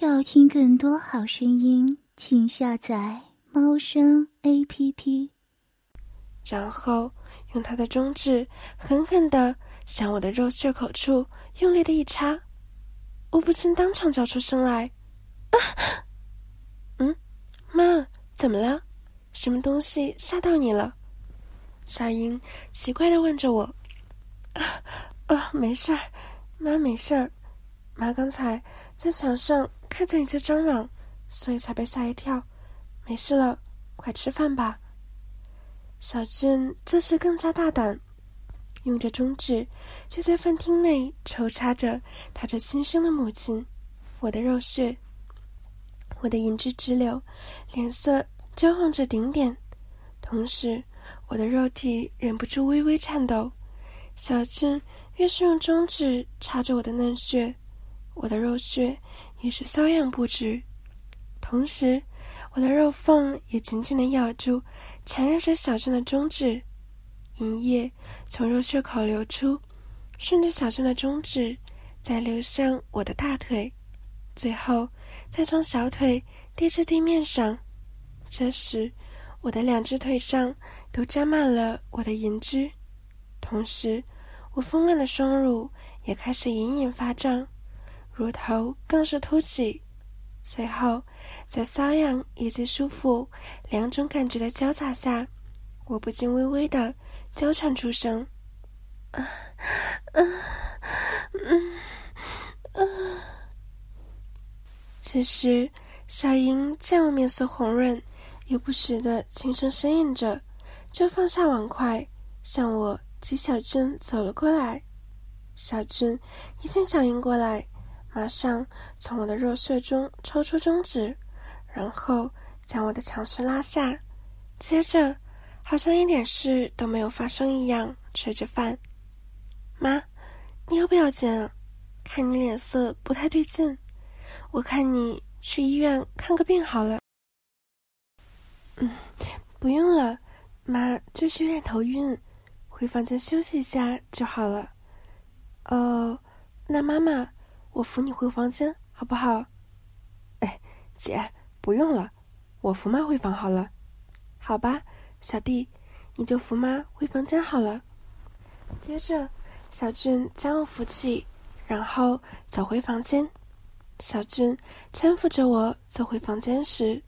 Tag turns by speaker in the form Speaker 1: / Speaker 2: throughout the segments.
Speaker 1: 要听更多好声音，请下载猫声 A P P。
Speaker 2: 然后用他的中指狠狠的向我的肉穴口处用力的一插，我不禁当场叫出声来：“啊！嗯，妈，怎么了？什么东西吓到你了？”小英奇怪的问着我：“啊啊，没事儿，妈没事儿，妈刚才在墙上。”看见一只蟑螂，所以才被吓一跳。没事了，快吃饭吧。小俊这时更加大胆，用着中指就在饭厅内抽插着他这亲生的母亲，我的肉穴。我的银汁直流，脸色焦红着顶点，同时我的肉体忍不住微微颤抖。小俊越是用中指插着我的嫩穴，我的肉穴。也是瘙痒不止，同时，我的肉缝也紧紧的咬住，缠绕着小镇的中指，银液从肉穴口流出，顺着小镇的中指，再流向我的大腿，最后再从小腿滴至地面上。这时，我的两只腿上都沾满了我的银汁，同时，我丰满的双乳也开始隐隐发胀。乳头更是凸起，随后在瘙痒以及舒服两种感觉的交杂下，我不禁微微的娇喘出声：“啊，啊，啊。”此时，小英见我面色红润，又不时的轻声呻吟着，就放下碗筷，向我及小俊走了过来。小俊一见小英过来。马上从我的肉穴中抽出中指，然后将我的长靴拉下，接着好像一点事都没有发生一样吃着饭。妈，你要不要紧啊？看你脸色不太对劲，我看你去医院看个病好了。嗯，不用了，妈就是有点头晕，回房间休息一下就好了。哦，那妈妈。我扶你回房间，好不好？哎，姐，不用了，我扶妈回房好了。好吧，小弟，你就扶妈回房间好了。接着，小俊将我扶起，然后走回房间。小俊搀扶着我走回房间时，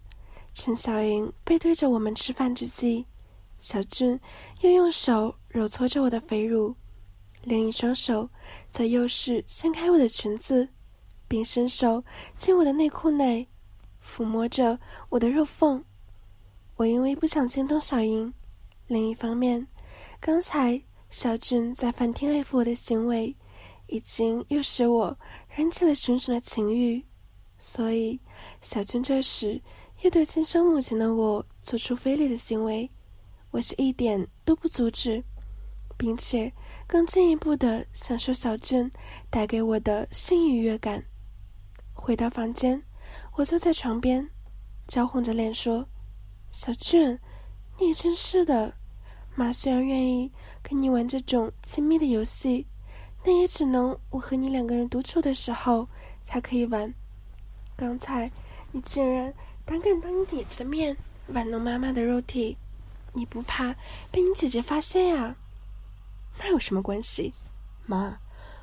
Speaker 2: 陈小莹背对着我们吃饭之际，小俊又用手揉搓着我的肥乳。另一双手则又是掀开我的裙子，并伸手进我的内裤内，抚摸着我的肉缝。我因为不想惊动小英，另一方面，刚才小俊在饭厅爱抚我的行为，已经又使我燃起了熊熊的情欲，所以小俊这时又对亲生母亲的我做出非礼的行为，我是一点都不阻止，并且。更进一步的享受小俊带给我的性愉悦感。回到房间，我坐在床边，娇红着脸说：“小俊，你真是的。妈虽然愿意跟你玩这种亲密的游戏，但也只能我和你两个人独处的时候才可以玩。刚才你竟然胆敢当你姐姐的面玩弄妈妈的肉体，你不怕被你姐姐发现呀？”那有什么关系，妈，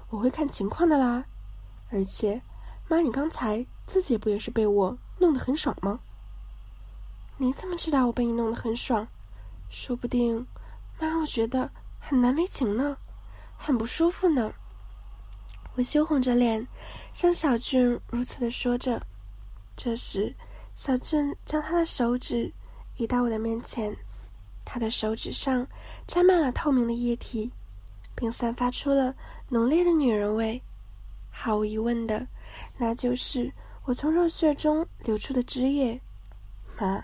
Speaker 2: 我会看情况的啦。而且，妈，你刚才自己不也是被我弄得很爽吗？你怎么知道我被你弄得很爽？说不定，妈，我觉得很难为情呢，很不舒服呢。我羞红着脸，向小俊如此的说着。这时，小俊将他的手指移到我的面前，他的手指上沾满了透明的液体。并散发出了浓烈的女人味，毫无疑问的，那就是我从肉穴中流出的汁液。妈，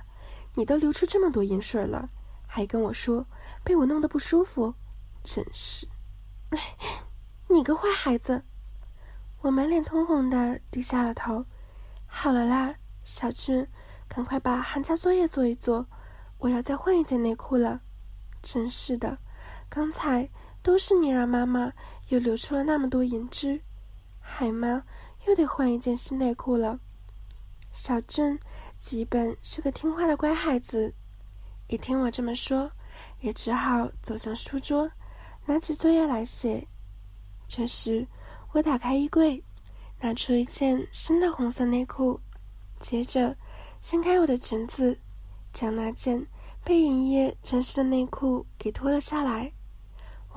Speaker 2: 你都流出这么多银水了，还跟我说被我弄得不舒服，真是……你个坏孩子！我满脸通红的低下了头。好了啦，小俊，赶快把寒假作业做一做，我要再换一件内裤了。真是的，刚才。都是你让妈妈又流出了那么多银汁，海妈又得换一件新内裤了。小俊基本是个听话的乖孩子，一听我这么说，也只好走向书桌，拿起作业来写。这时，我打开衣柜，拿出一件新的红色内裤，接着掀开我的裙子，将那件被银叶沾湿的内裤给脱了下来。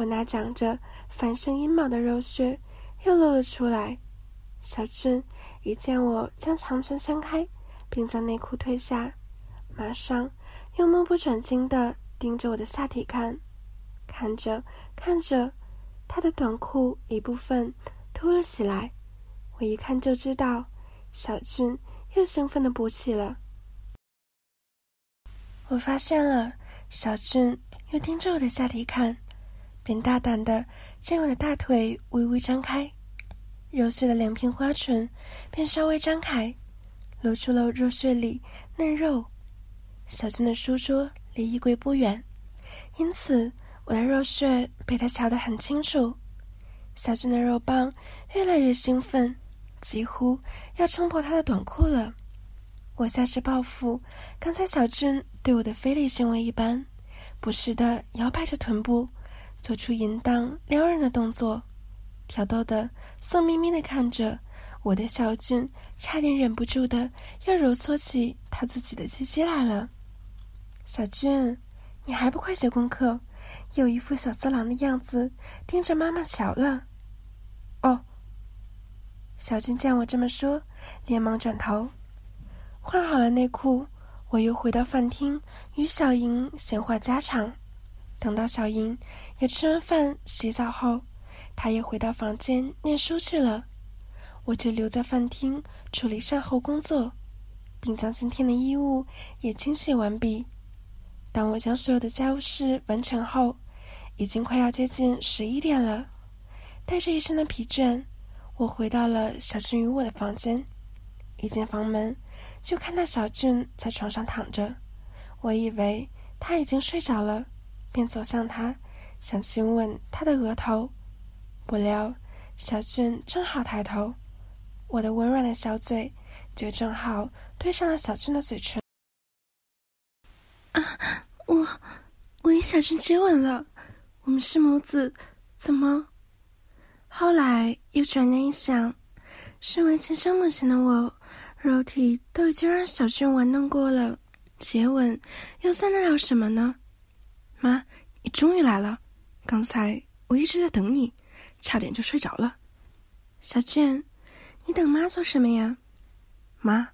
Speaker 2: 我那长着繁盛阴毛的肉穴又露了出来。小俊一见我将长裙掀开，并将内裤褪下，马上又目不转睛地盯着我的下体看，看着看着。他的短裤一部分凸了起来，我一看就知道，小俊又兴奋的勃起了。我发现了，小俊又盯着我的下体看，便大胆的将我的大腿微微张开，肉碎的两片花唇便稍微张开，露出了肉穴里嫩肉。小俊的书桌离衣柜不远，因此。我的肉穴被他瞧得很清楚，小俊的肉棒越来越兴奋，几乎要撑破他的短裤了。我下肢报复刚才小俊对我的非礼行为一般，不时的摇摆着臀部，做出淫荡撩人的动作，挑逗的色眯眯的看着我的小俊，差点忍不住的要揉搓起他自己的鸡鸡来了。小俊，你还不快写功课？有一副小色狼的样子，盯着妈妈瞧了。哦，小俊见我这么说，连忙转头，换好了内裤，我又回到饭厅与小莹闲话家常。等到小莹也吃完饭、洗澡后，他也回到房间念书去了，我就留在饭厅处理善后工作，并将今天的衣物也清洗完毕。当我将所有的家务事完成后，已经快要接近十一点了。带着一身的疲倦，我回到了小俊与我的房间。一进房门，就看到小俊在床上躺着。我以为他已经睡着了，便走向他，想亲吻他的额头。不料，小俊正好抬头，我的温软的小嘴就正好对上了小俊的嘴唇。
Speaker 3: 啊，我我与小俊接吻了，我们是母子，怎么？后来又转念一想，身为亲生母亲的我，肉体都已经让小俊玩弄过了，接吻又算得了什么呢？妈，你终于来了，刚才我一直在等你，差点就睡着了。小俊，你等妈做什么呀？
Speaker 4: 妈，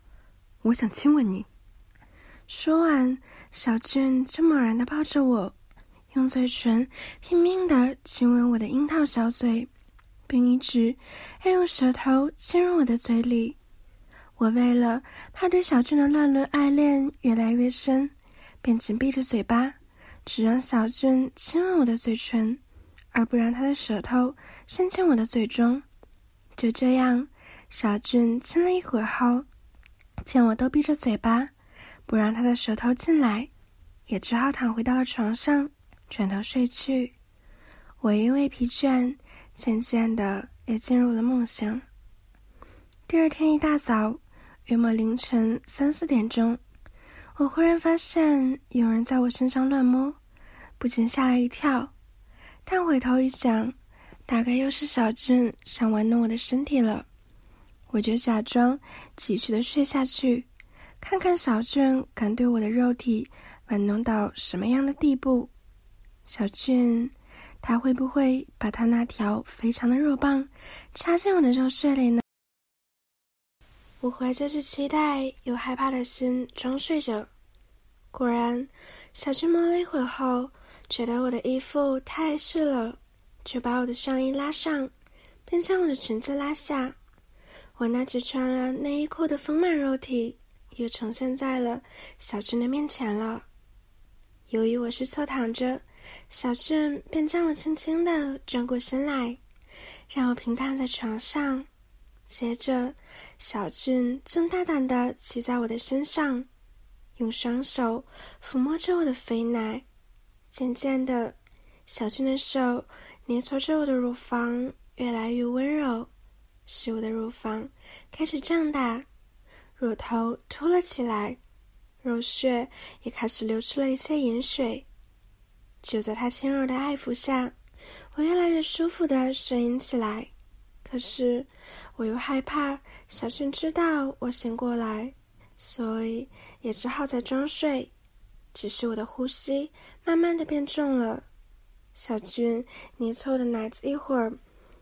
Speaker 4: 我想亲吻你。
Speaker 3: 说完。小俊就猛然的抱着我，用嘴唇拼命的亲吻我的樱桃小嘴，并一直要用舌头亲入我的嘴里。我为了怕对小俊的乱伦爱恋越来越深，便紧闭着嘴巴，只让小俊亲吻我的嘴唇，而不让他的舌头伸进我的嘴中。就这样，小俊亲了一会儿后，见我都闭着嘴巴。不让他的舌头进来，也只好躺回到了床上，转头睡去。我因为疲倦，渐渐的也进入了梦乡。第二天一大早，约莫凌晨三四点钟，我忽然发现有人在我身上乱摸，不禁吓了一跳。但回头一想，大概又是小俊想玩弄我的身体了，我就假装继续的睡下去。看看小俊敢对我的肉体玩弄到什么样的地步？小俊，他会不会把他那条肥长的肉棒插进我的肉穴里呢？我怀着既期待又害怕的心装睡着。果然，小俊摸了一会儿后，觉得我的衣服太湿了，就把我的上衣拉上，并将我的裙子拉下。我那只穿了内衣裤的丰满肉体。又呈现在了小俊的面前了。由于我是侧躺着，小俊便将我轻轻的转过身来，让我平躺在床上。接着，小俊正大胆的骑在我的身上，用双手抚摸着我的肥奶。渐渐的，小俊的手捏搓着我的乳房，越来越温柔，使我的乳房开始胀大。
Speaker 2: 乳头凸了起来，肉穴也开始流出了一些盐水。就在他轻柔的爱抚下，我越来越舒服的呻吟起来。可是我又害怕小俊知道我醒过来，所以也只好再装睡。只是我的呼吸慢慢的变重了。小俊捏凑的奶子一会儿，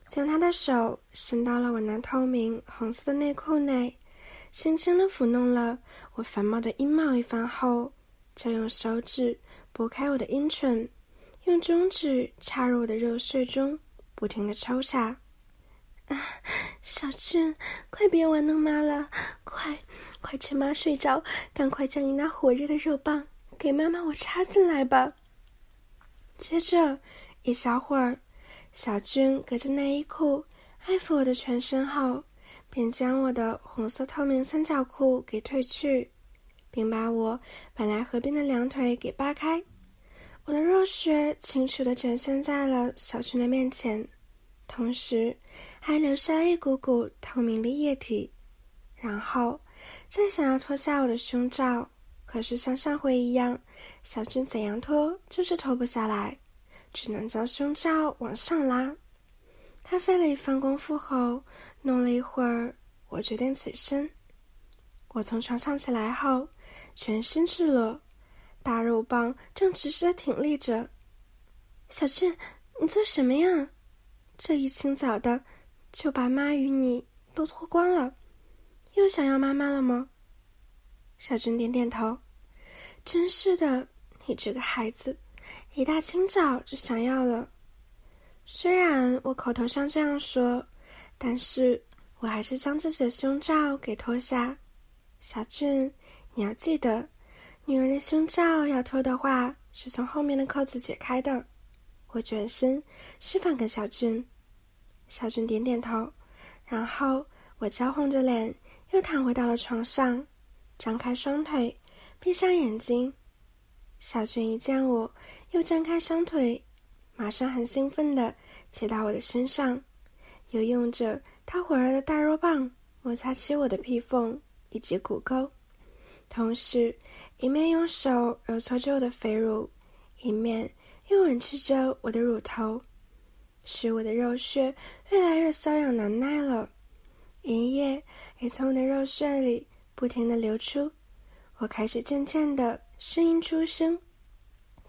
Speaker 2: 将他的手伸到了我那透明红色的内裤内，轻轻的抚弄了我繁茂的阴毛一番后，就用手指拨开我的阴唇，用中指插入我的肉穴中，不停的抽插。啊，小俊，快别玩弄妈了，快，快趁妈睡着，赶快将你那火热的肉棒。给妈妈，我插进来吧。接着一小会儿，小俊隔着内衣裤爱抚我的全身后，便将我的红色透明三角裤给褪去，并把我本来合并的两腿给扒开。我的肉穴清楚的展现在了小俊的面前，同时还留下一股股透明的液体。然后，再想要脱下我的胸罩。可是像上回一样，小俊怎样脱就是脱不下来，只能将胸罩往上拉。他费了一番功夫后，弄了一会儿，我决定起身。我从床上起来后，全身赤裸，大肉棒正直直的挺立着。小俊，你做什么呀？这一清早的就把妈与你都脱光了，又想要妈妈了吗？小俊点点头。真是的，你这个孩子，一大清早就想要了。虽然我口头上这样说，但是我还是将自己的胸罩给脱下。小俊，你要记得，女人的胸罩要脱的话，是从后面的扣子解开的。我转身示范给小俊，小俊点点头，然后我娇红着脸又躺回到了床上，张开双腿。闭上眼睛，小俊一见我又张开双腿，马上很兴奋地骑到我的身上，又用着他火热的大肉棒摩擦起我的屁缝以及骨沟，同时一面用手揉搓着我的肥乳，一面又吻吃着我的乳头，使我的肉穴越来越瘙痒难耐了，银液也从我的肉穴里不停的流出。我开始渐渐的声音出声，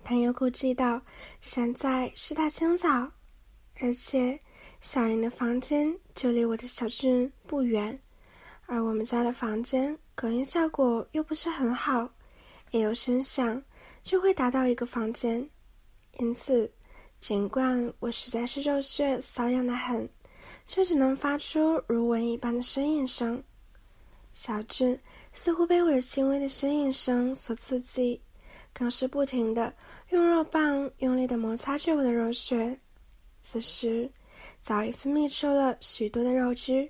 Speaker 2: 但又顾忌到现在是大清早，而且小英的房间就离我的小俊不远，而我们家的房间隔音效果又不是很好，一有声响就会打到一个房间，因此尽管我实在是肉血瘙痒的很，却只能发出如蚊一般的呻吟声。小俊。似乎被我的轻微的呻吟声所刺激，更是不停的用肉棒用力的摩擦着我的肉穴。此时，早已分泌出了许多的肉汁，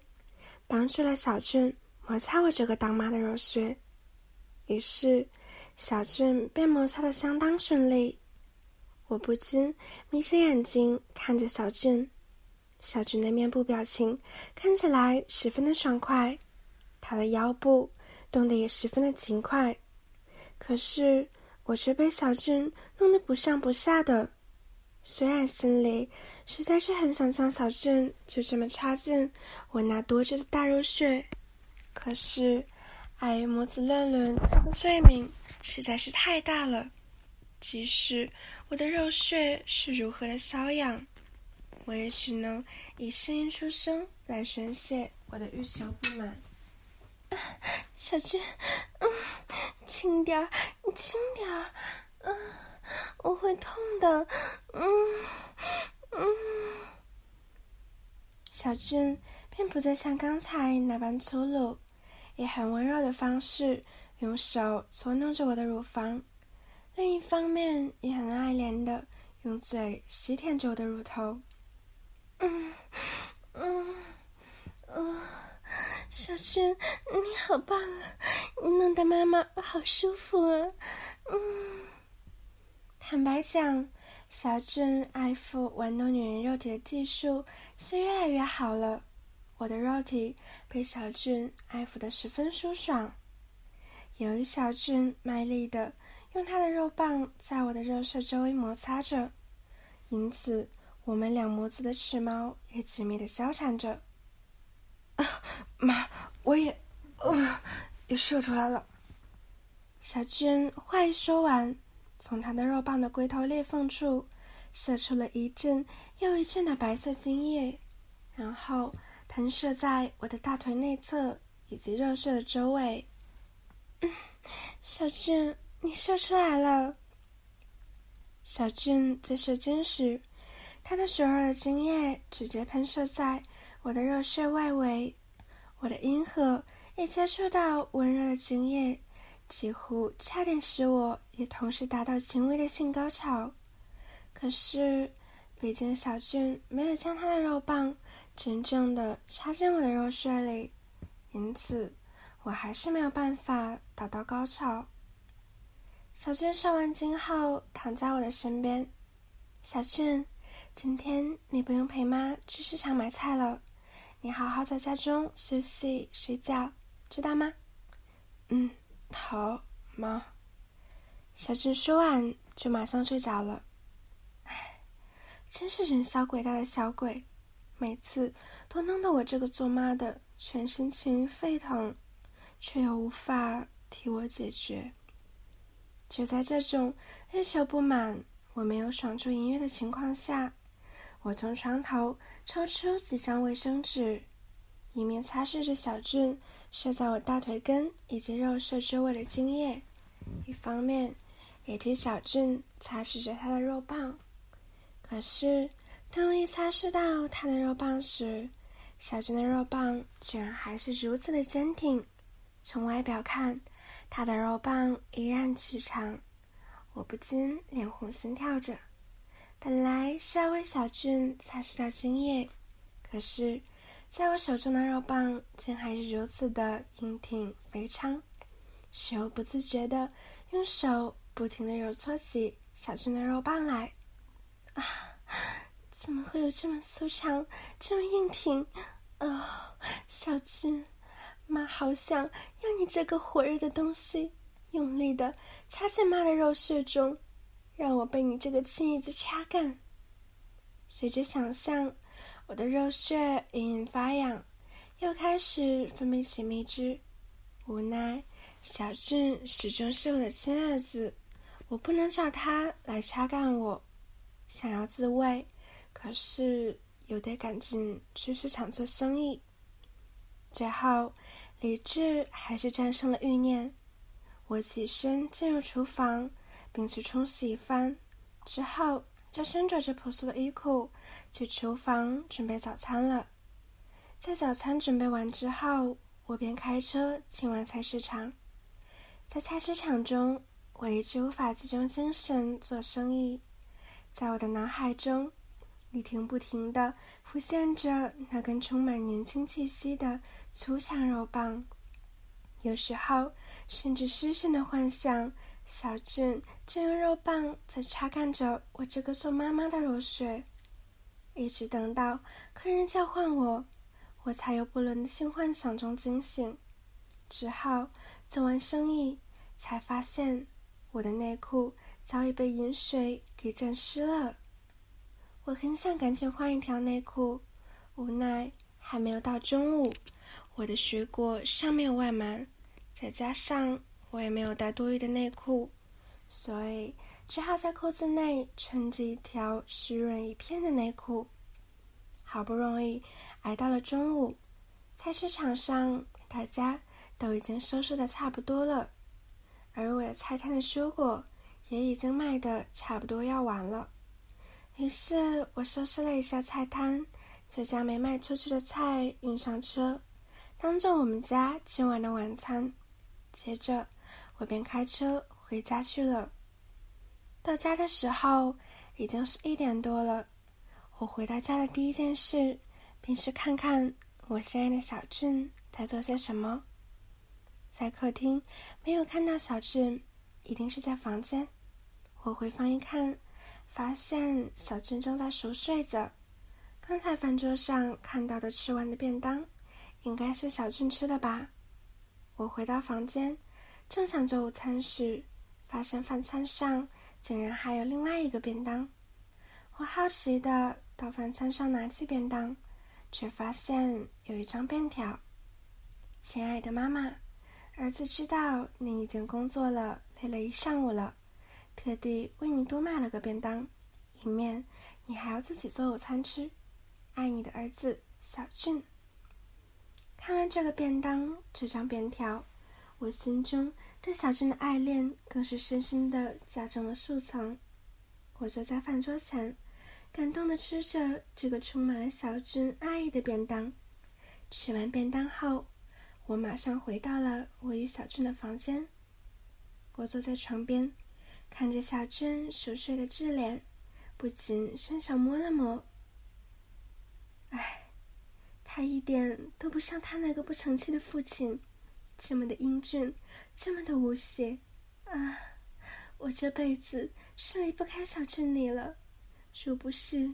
Speaker 2: 帮助了小俊摩擦我这个当妈的肉穴。于是，小俊便摩擦的相当顺利。我不禁眯着眼睛看着小俊，小俊的面部表情看起来十分的爽快，他的腰部。动得也十分的勤快，可是我却被小俊弄得不上不下的。虽然心里实在是很想将小俊就这么插进我那多汁的大肉穴，可是碍于母子乱伦的罪名实在是太大了。即使我的肉穴是如何的瘙痒，我也只能以声音出声来宣泄我的欲求不满。小俊，嗯，轻点儿，你轻点儿，嗯，我会痛的，嗯嗯。小俊并不再像刚才那般粗鲁，以很温柔的方式用手搓弄着我的乳房，另一方面也很爱怜的用嘴吸舔着我的乳头，嗯嗯嗯。小俊，你好棒啊！你弄得妈妈好舒服啊。嗯，坦白讲，小俊爱抚玩弄女人肉体的技术是越来越好了。我的肉体被小俊爱抚的十分舒爽。由于小俊卖力的用他的肉棒在我的肉穴周围摩擦着，因此我们两母子的齿毛也紧密的交缠着。
Speaker 3: 啊，妈，我也，呃，也射出来了。
Speaker 2: 小俊话一说完，从他的肉棒的龟头裂缝处射出了一阵又一阵的白色精液，然后。喷射在我的大腿内侧以及肉色的周围。小俊，你射出来了。小俊在射精时，他的所有的精液直接喷射在我的肉穴外围，我的阴核也接触到温热的精液，几乎差点使我也同时达到轻微的性高潮。可是，毕竟小俊没有将他的肉棒。真正的插进我的肉穴里，因此我还是没有办法达到高潮。小俊上完精后躺在我的身边。小俊，今天你不用陪妈去市场买菜了，你好好在家中休息睡觉，知道吗？
Speaker 3: 嗯，好，妈。
Speaker 2: 小俊说完就马上睡着了。唉，真是人小鬼大的小鬼。每次都弄得我这个做妈的全身情沸腾，却又无法替我解决。就在这种欲求不满、我没有爽出音乐的情况下，我从床头抽出几张卫生纸，一面擦拭着小俊射在我大腿根以及肉色周围的精液，一方面也替小俊擦拭着他的肉棒。可是。当我一擦拭到他的肉棒时，小俊的肉棒居然还是如此的坚挺。从外表看，他的肉棒依然颀长，我不禁脸红心跳着。本来是要为小俊擦拭掉精液，可是，在我手中的肉棒竟还是如此的硬挺肥昌，使我不自觉的用手不停的揉搓起小俊的肉棒来。啊！怎么会有这么粗长、这么硬挺？啊，小俊，妈好想要你这个火热的东西，用力的插进妈的肉穴中，让我被你这个亲儿子掐干。随着想象，我的肉穴隐隐发痒，又开始分泌起蜜汁。无奈，小俊始终是我的亲儿子，我不能叫他来掐干我。想要自慰。可是又得赶紧去市场做生意。最后，理智还是战胜了欲念。我起身进入厨房，并去冲洗一番，之后就身着着朴素的衣裤去厨房准备早餐了。在早餐准备完之后，我便开车前往菜市场。在菜市场中，我一直无法集中精神做生意，在我的脑海中。一停不停的浮现着那根充满年轻气息的粗长肉棒，有时候甚至失神的幻想小俊正用肉棒在擦干着我这个做妈妈的肉水，一直等到客人叫唤我，我才由不伦的性幻想中惊醒。之后做完生意，才发现我的内裤早已被饮水给沾湿了。我很想赶紧换一条内裤，无奈还没有到中午，我的水果尚没有外满，再加上我也没有带多余的内裤，所以只好在裤子内穿着一条湿润一片的内裤。好不容易挨到了中午，菜市场上大家都已经收拾的差不多了，而我的菜摊的蔬果也已经卖的差不多要完了。于是我收拾了一下菜摊，就将没卖出去的菜运上车，当做我们家今晚的晚餐。接着，我便开车回家去了。到家的时候已经是一点多了。我回到家的第一件事，便是看看我心爱的小俊在做些什么。在客厅没有看到小俊，一定是在房间。我回房一看。发现小俊正在熟睡着，刚才饭桌上看到的吃完的便当，应该是小俊吃的吧？我回到房间，正想着午餐时，发现饭餐上竟然还有另外一个便当。我好奇的到饭餐上拿起便当，却发现有一张便条：“亲爱的妈妈，儿子知道你已经工作了，累了一上午了，特地为你多买了个便当，以免你还要自己做午餐吃。”爱你的儿子小俊。看完这个便当，这张便条，我心中对小俊的爱恋更是深深的加重了数层。我坐在饭桌前，感动的吃着这个充满了小俊爱意的便当。吃完便当后，我马上回到了我与小俊的房间。我坐在床边，看着小俊熟睡的稚脸，不禁伸手摸了摸。唉，他一点都不像他那个不成器的父亲，这么的英俊，这么的无邪。啊，我这辈子是离不开小俊你了。若不是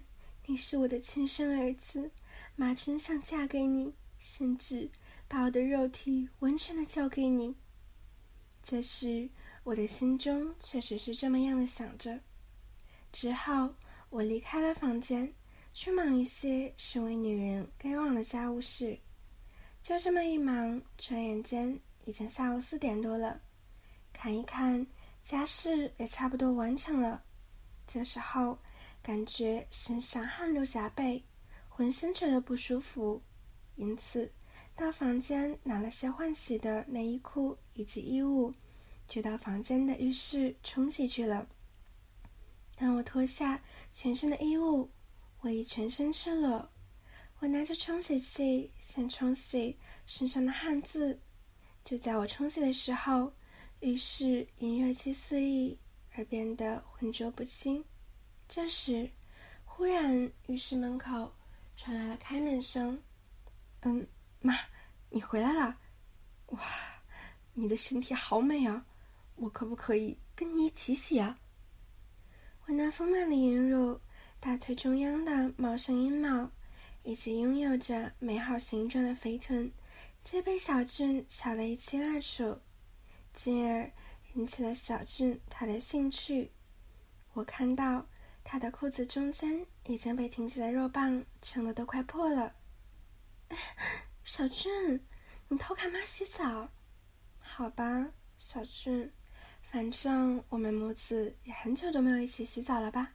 Speaker 2: 你是我的亲生儿子，妈真想嫁给你，甚至把我的肉体完全的交给你。这时，我的心中确实是这么样的想着。之后，我离开了房间。去忙一些身为女人该忘的家务事，就这么一忙，转眼间已经下午四点多了。看一看家事也差不多完成了，这时候感觉身上汗流浃背，浑身觉得不舒服，因此到房间拿了些换洗的内衣裤以及衣物，就到房间的浴室冲洗去了。当我脱下全身的衣物。我已全身赤裸，我拿着冲洗器先冲洗身上的汗渍。就在我冲洗的时候，浴室因热气四溢而变得浑浊不清。这时，忽然浴室门口传来了开门声。“嗯，妈，你回来了！哇，你的身体好美啊！我可不可以跟你一起洗啊？”我那丰满的阴肉。大腿中央的茂盛阴毛，以及拥有着美好形状的肥臀，皆被小俊瞧得一清二楚，进而引起了小俊他的兴趣。我看到他的裤子中间已经被挺起的肉棒撑得都快破了。小俊，你偷看妈洗澡？好吧，小俊，反正我们母子也很久都没有一起洗澡了吧？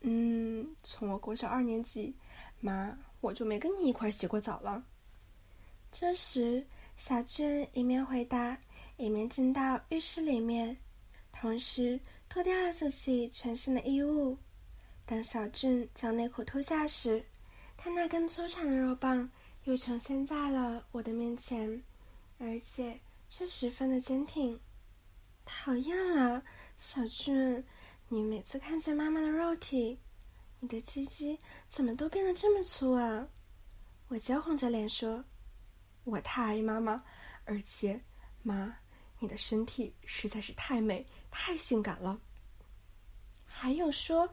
Speaker 2: 嗯，从我国小二年级，妈，我就没跟你一块洗过澡了。这时，小俊一面回答，一面进到浴室里面，同时脱掉了自己全身的衣物。当小俊将内裤脱下时，他那根粗长的肉棒又呈现在了我的面前，而且是十分的坚挺。讨厌了，小俊。你每次看见妈妈的肉体，你的鸡鸡怎么都变得这么粗啊？我娇红着脸说：“我太爱妈妈，而且妈，你的身体实在是太美、太性感了。还有说，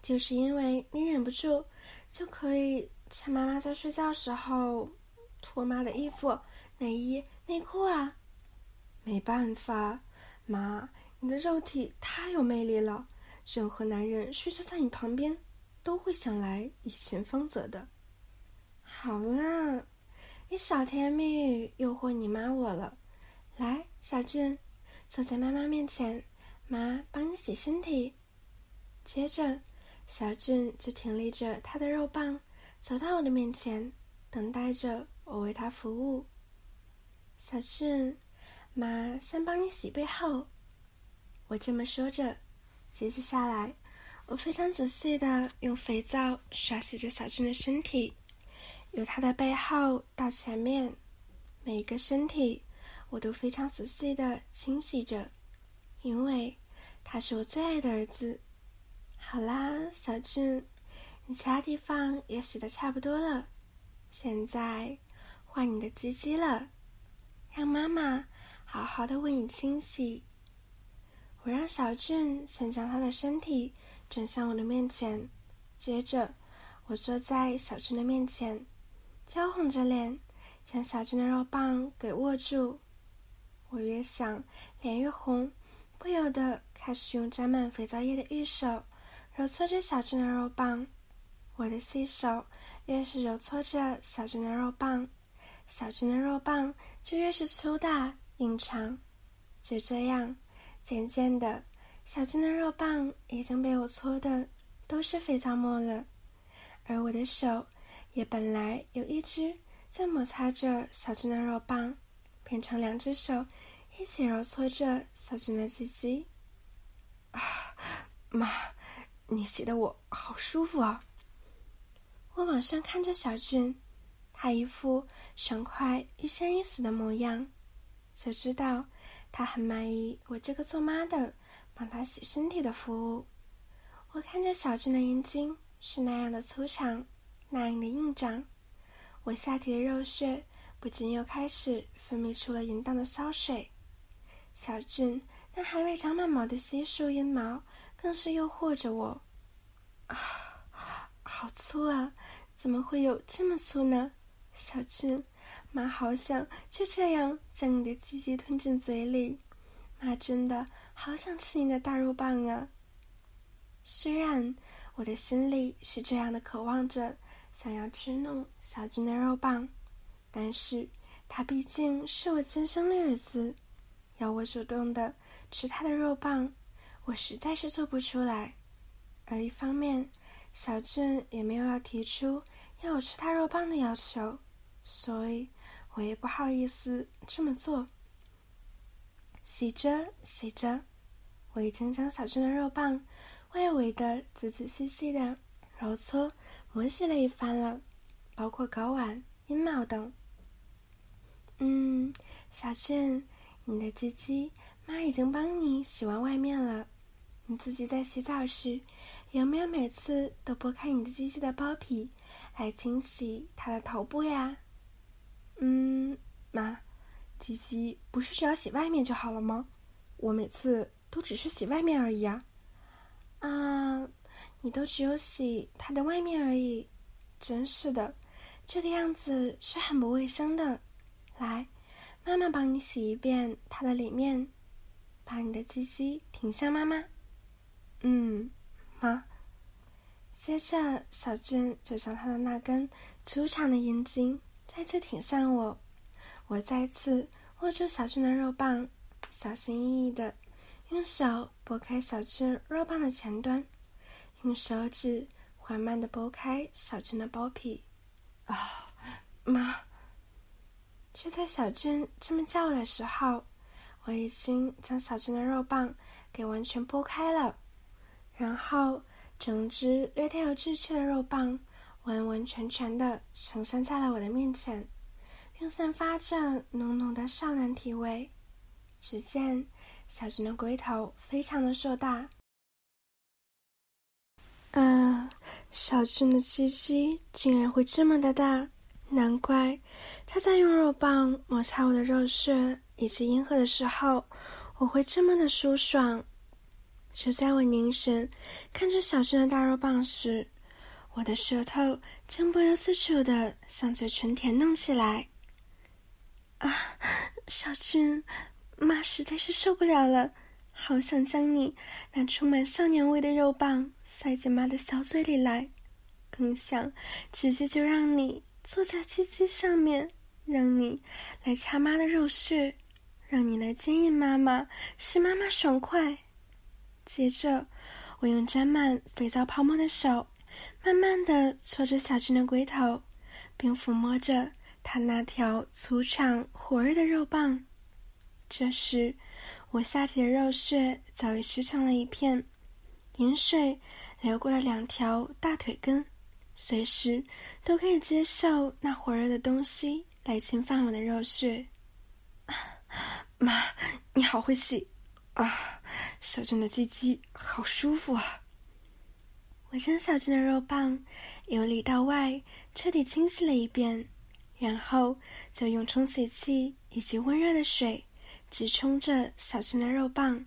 Speaker 2: 就是因为你忍不住，就可以趁妈妈在睡觉时候脱妈的衣服、内衣、内裤啊。没办法，妈。”你的肉体太有魅力了，任何男人睡着在你旁边，都会想来以前方泽的。好啦，你小甜言蜜语诱惑你妈我了。来，小俊，坐在妈妈面前，妈帮你洗身体。接着，小俊就挺立着他的肉棒，走到我的面前，等待着我为他服务。小俊，妈先帮你洗背后。我这么说着，接着下来，我非常仔细的用肥皂刷洗着小俊的身体，由他的背后到前面，每一个身体我都非常仔细的清洗着，因为他是我最爱的儿子。好啦，小俊，你其他地方也洗的差不多了，现在换你的鸡鸡了，让妈妈好好的为你清洗。我让小俊先将他的身体转向我的面前，接着我坐在小俊的面前，娇红着脸，将小俊的肉棒给握住。我越想，脸越红，不由得开始用沾满肥皂液的玉手揉搓着小俊的肉棒。我的细手越是揉搓着小俊的肉棒，小俊的肉棒就越是粗大隐藏。就这样，渐渐的，小俊的肉棒已经被我搓的都是肥皂沫了。而我的手也本来有一只在摩擦着小俊的肉棒，变成两只手一起揉搓着小俊的鸡鸡。啊，妈，你洗的我好舒服啊！我往上看着小俊，他一副爽快欲仙欲死的模样，就知道他很满意我这个做妈的帮他洗身体的服务。我看着小俊的阴茎。是那样的粗长，那样的硬长，我下体的肉穴不禁又开始分泌出了淫荡的骚水。小俊那还未长满毛的稀疏阴毛更是诱惑着我。啊，好粗啊！怎么会有这么粗呢？小俊，妈好想就这样将你的鸡鸡吞进嘴里，妈真的好想吃你的大肉棒啊！虽然。我的心里是这样的渴望着，想要吃弄小俊的肉棒，但是他毕竟是我亲生的儿子，要我主动的吃他的肉棒，我实在是做不出来。而一方面，小俊也没有要提出要我吃他肉棒的要求，所以我也不好意思这么做。洗着洗着，我已经将小俊的肉棒。外围的仔仔细细的揉搓、磨洗了一番了，包括睾丸、阴毛等。嗯，小俊，你的鸡鸡妈已经帮你洗完外面了。你自己在洗澡时，有没有每次都拨开你的鸡鸡的包皮来清洗它的头部呀？
Speaker 4: 嗯，妈，鸡鸡不是只要洗外面就好了吗？我每次都只是洗外面而已啊。
Speaker 2: 啊，你都只有洗它的外面而已，真是的，这个样子是很不卫生的。来，妈妈帮你洗一遍它的里面，把你的鸡鸡挺向妈妈。
Speaker 4: 嗯，妈。
Speaker 2: 接着，小俊就将他的那根粗长的阴茎再次挺上我，我再次握住小俊的肉棒，小心翼翼的。用手拨开小俊肉棒的前端，用手指缓慢的拨开小俊的包皮。
Speaker 4: 啊，妈！
Speaker 2: 就在小俊这么叫的时候，我已经将小俊的肉棒给完全拨开了，然后整只略带有稚气的肉棒完完全全的呈现在了我的面前，并散发着浓浓的少男体味。只见。小俊的龟头非常的硕大，啊，小俊的鸡鸡竟然会这么的大，难怪他在用肉棒摩擦我的肉穴以及阴核的时候，我会这么的舒爽。就在我凝神看着小俊的大肉棒时，我的舌头竟不由自主的向嘴唇舔弄起来。啊，小俊。妈实在是受不了了，好想将你那充满少年味的肉棒塞进妈的小嘴里来，更想直接就让你坐在鸡鸡上面，让你来插妈的肉穴，让你来坚硬妈妈，使妈妈爽快。接着，我用沾满肥皂泡沫的手，慢慢的搓着小俊的龟头，并抚摸着他那条粗长火热的肉棒。这时，我下体的肉穴早已湿成了一片，饮水流过了两条大腿根，随时都可以接受那火热的东西来侵犯我的肉穴。
Speaker 4: 妈，你好会洗啊！小俊的鸡鸡好舒服啊！
Speaker 2: 我将小俊的肉棒由里到外彻底清洗了一遍，然后就用冲洗器以及温热的水。直冲着小俊的肉棒，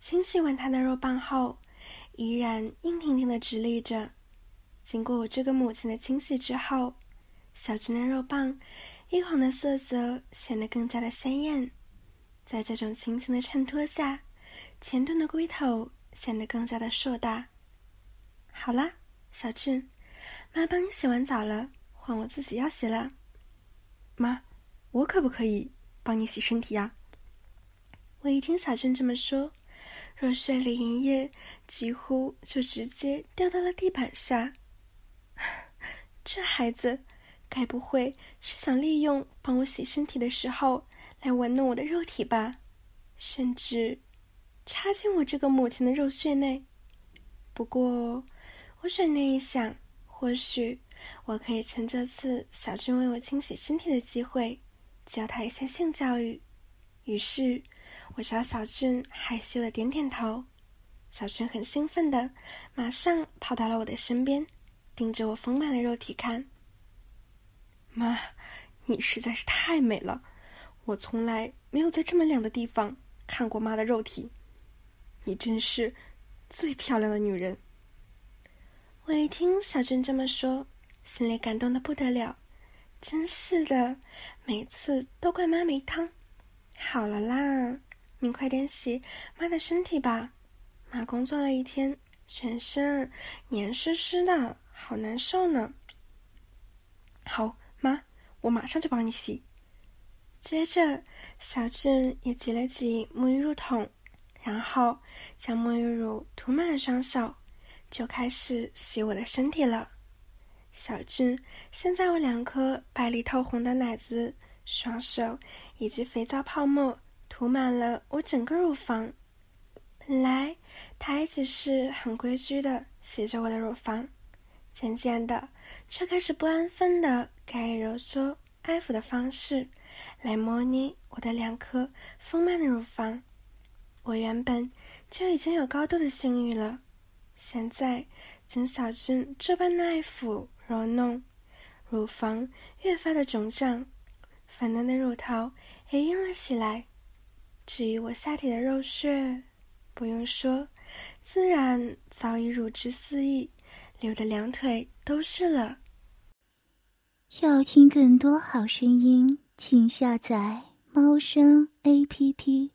Speaker 2: 清洗完他的肉棒后，依然硬挺挺的直立着。经过我这个母亲的清洗之后，小俊的肉棒一红的色泽显得更加的鲜艳。在这种情形的衬托下，前臀的龟头显得更加的硕大。好啦，小俊，妈帮你洗完澡了，换我自己要洗了。
Speaker 5: 妈，我可不可以帮你洗身体呀？
Speaker 2: 我一听小俊这么说，热水里银液几乎就直接掉到了地板下。这孩子，该不会是想利用帮我洗身体的时候来玩弄我的肉体吧？甚至插进我这个母亲的肉穴内？不过，我转念一想，或许我可以趁这次小俊为我清洗身体的机会，教他一些性教育。于是，我朝小俊害羞的点点头。小俊很兴奋的，马上跑到了我的身边。盯着我丰满的肉体看，
Speaker 5: 妈，你实在是太美了，我从来没有在这么亮的地方看过妈的肉体，你真是最漂亮的女人。
Speaker 2: 我一听小俊这么说，心里感动的不得了，真是的，每次都怪妈没汤。好了啦，你快点洗妈的身体吧，妈工作了一天，全身黏湿湿的。好难受呢。
Speaker 5: 好，妈，我马上就帮你洗。
Speaker 2: 接着，小俊也挤了挤沐浴露桶，然后将沐浴乳涂满了双手，就开始洗我的身体了。小俊现在我两颗白里透红的奶子、双手以及肥皂泡沫涂满了我整个乳房。本来他一直是很规矩的洗着我的乳房。渐渐的，却开始不安分的改以揉搓、爱抚的方式来模拟我的两颗丰满的乳房。我原本就已经有高度的性欲了，现在经小俊这般的爱抚揉弄，乳房越发的肿胀，粉嫩的乳头也硬了起来。至于我下体的肉穴，不用说，自然早已乳汁四溢。流的两腿都是了。
Speaker 1: 要听更多好声音，请下载猫声 A P P。